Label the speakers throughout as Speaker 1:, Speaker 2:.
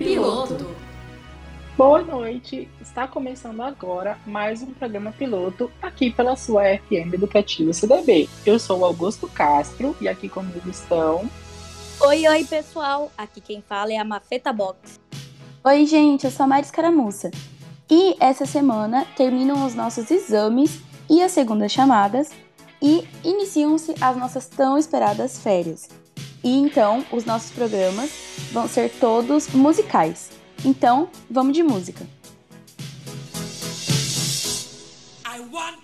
Speaker 1: Piloto.
Speaker 2: Boa noite, está começando agora mais um programa piloto aqui pela sua FM Educativa CDB. Eu sou o Augusto Castro e aqui comigo estão.
Speaker 3: Oi, oi pessoal, aqui quem fala é a Mafeta Box.
Speaker 4: Oi, gente, eu sou a Mari Escaramuça. E essa semana terminam os nossos exames e as segundas chamadas e iniciam-se as nossas tão esperadas férias. E então, os nossos programas vão ser todos musicais. Então, vamos de música. I want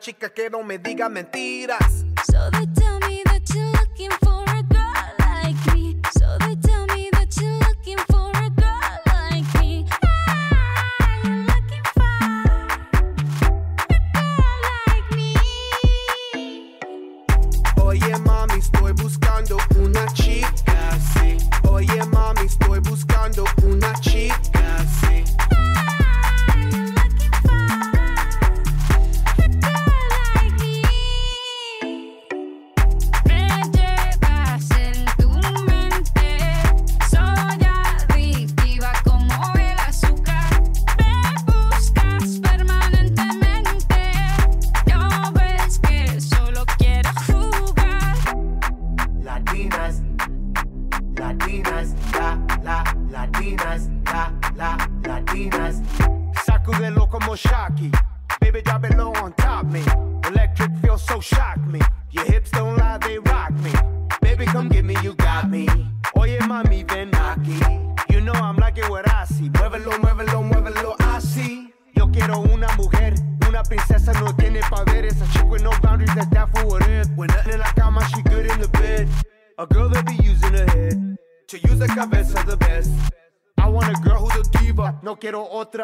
Speaker 5: chica que no me diga mentiras. So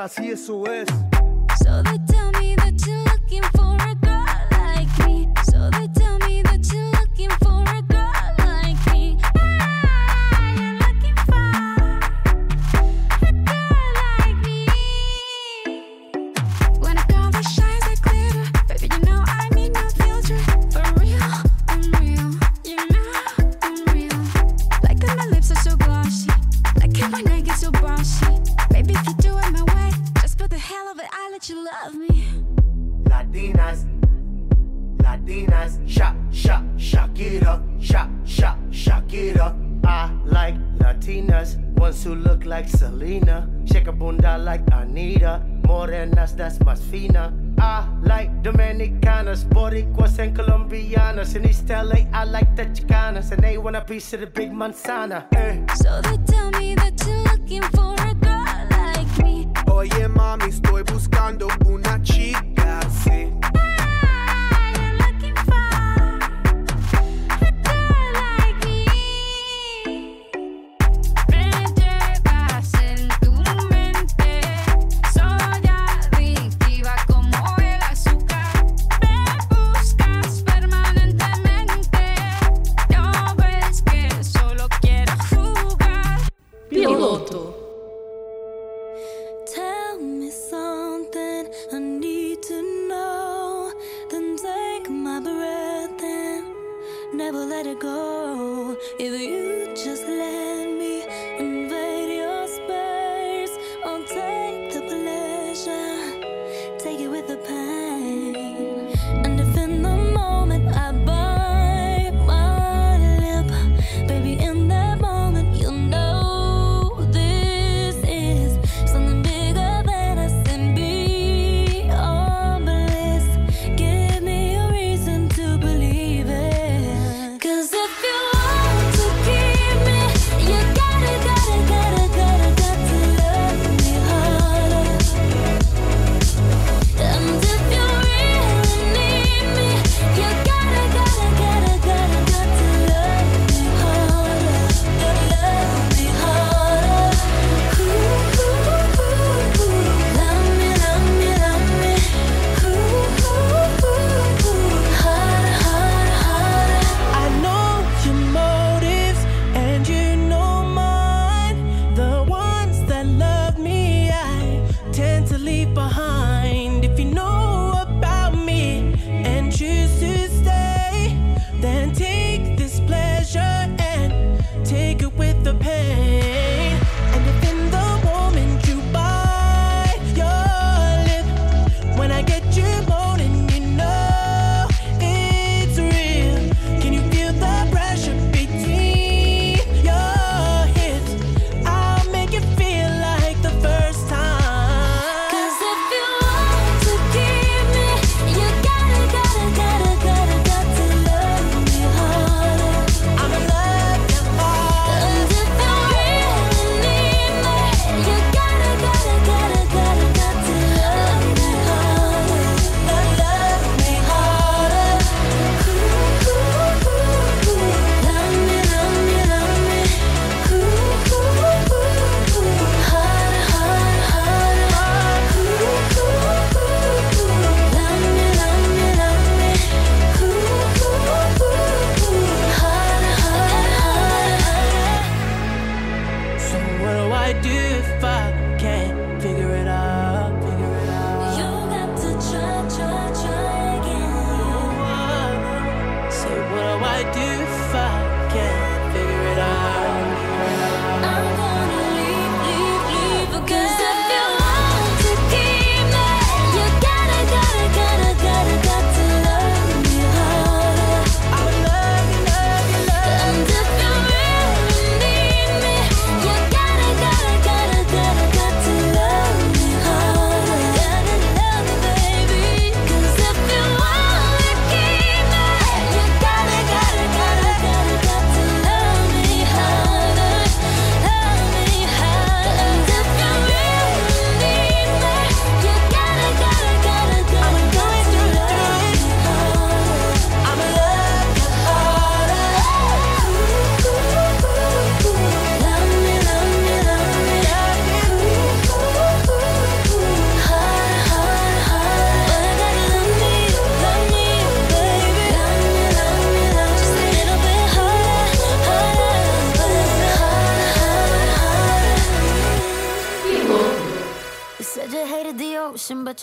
Speaker 3: así eso es.
Speaker 6: Of
Speaker 3: the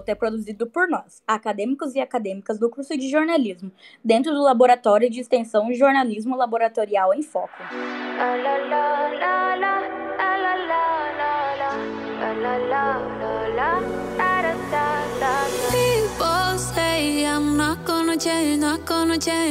Speaker 3: piloto é produzido por nós, acadêmicos e acadêmicas do curso de jornalismo, dentro do Laboratório de Extensão Jornalismo Laboratorial em Foco.
Speaker 5: People say I'm not gonna change, not gonna change.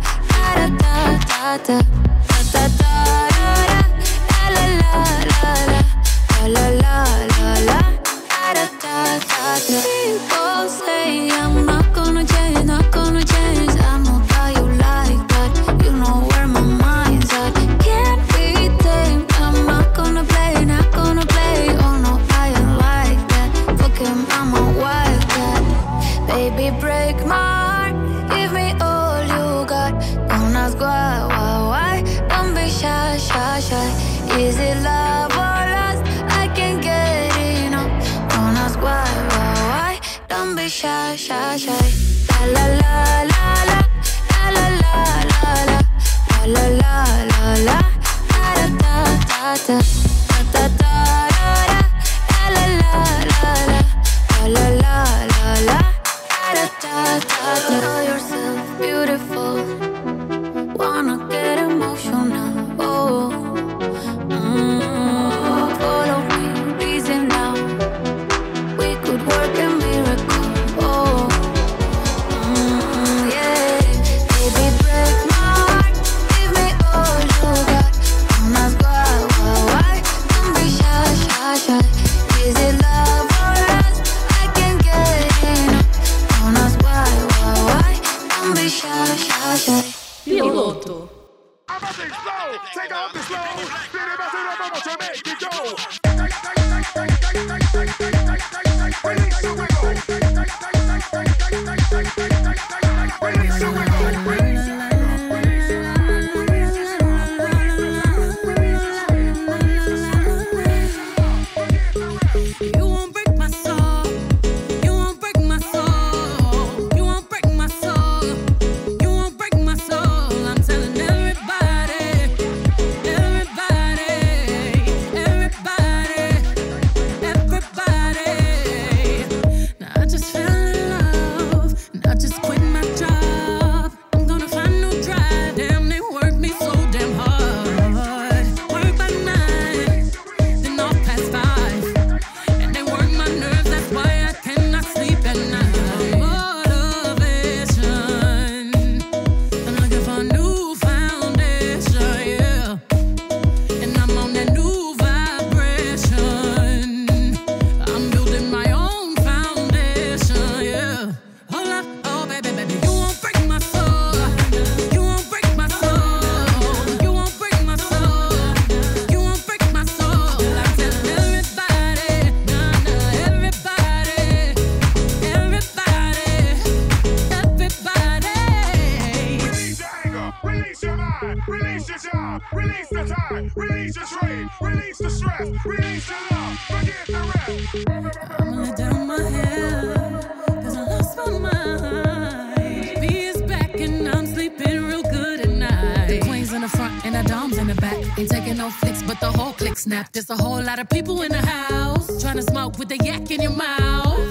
Speaker 1: Prada Release the time, release the train, release the stress, release the love. I'm
Speaker 7: gonna let down my head, cause I lost my mind. B is back and I'm sleeping real good at night. The queen's in the front and the dom's in the back. Ain't taking no flicks, but the whole click snap. There's a whole lot of people in the house. Trying to smoke with the yak in your mouth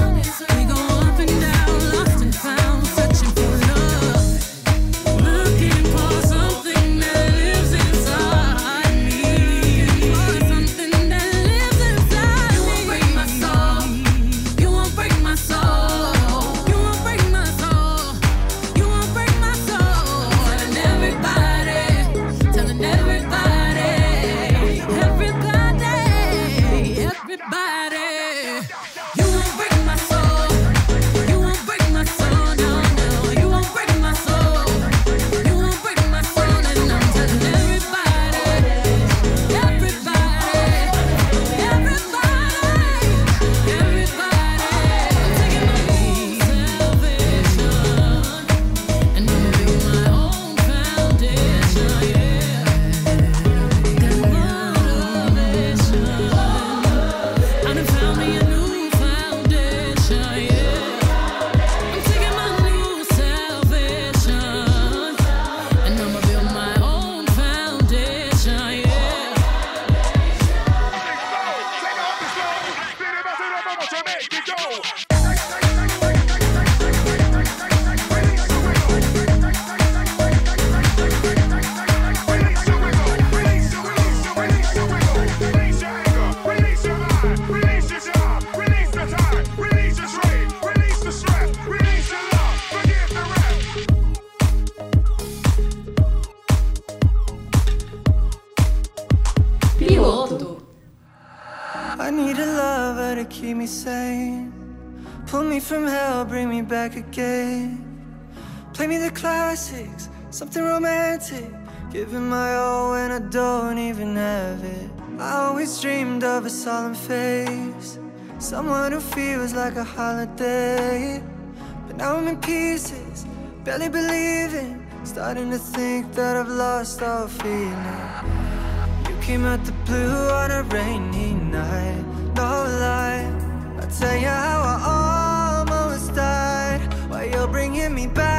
Speaker 8: Pull me from hell, bring me back again. Play me the classics, something romantic. Giving my all when I don't even have it. I always dreamed of a solemn face. Someone who feels like a holiday. But now I'm in pieces, barely believing. Starting to think that I've lost all feeling. You came out the blue on a rainy night, no lie. I tell you how I bringing me back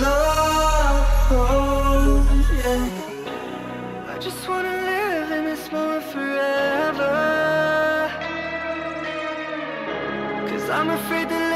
Speaker 8: all alone. Oh, yeah. I just wanna live in this moment forever. Cause I'm afraid that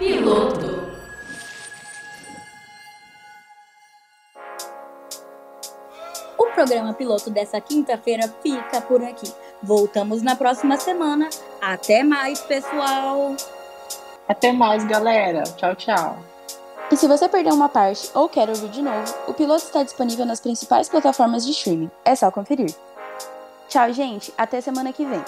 Speaker 7: Piloto.
Speaker 3: O programa piloto dessa quinta-feira fica por aqui. Voltamos na próxima semana. Até mais, pessoal!
Speaker 2: Até mais, galera. Tchau, tchau.
Speaker 4: E se você perdeu uma parte ou quer ouvir de novo, o piloto está disponível nas principais plataformas de streaming. É só conferir. Tchau, gente. Até semana que vem.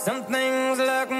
Speaker 4: Some things like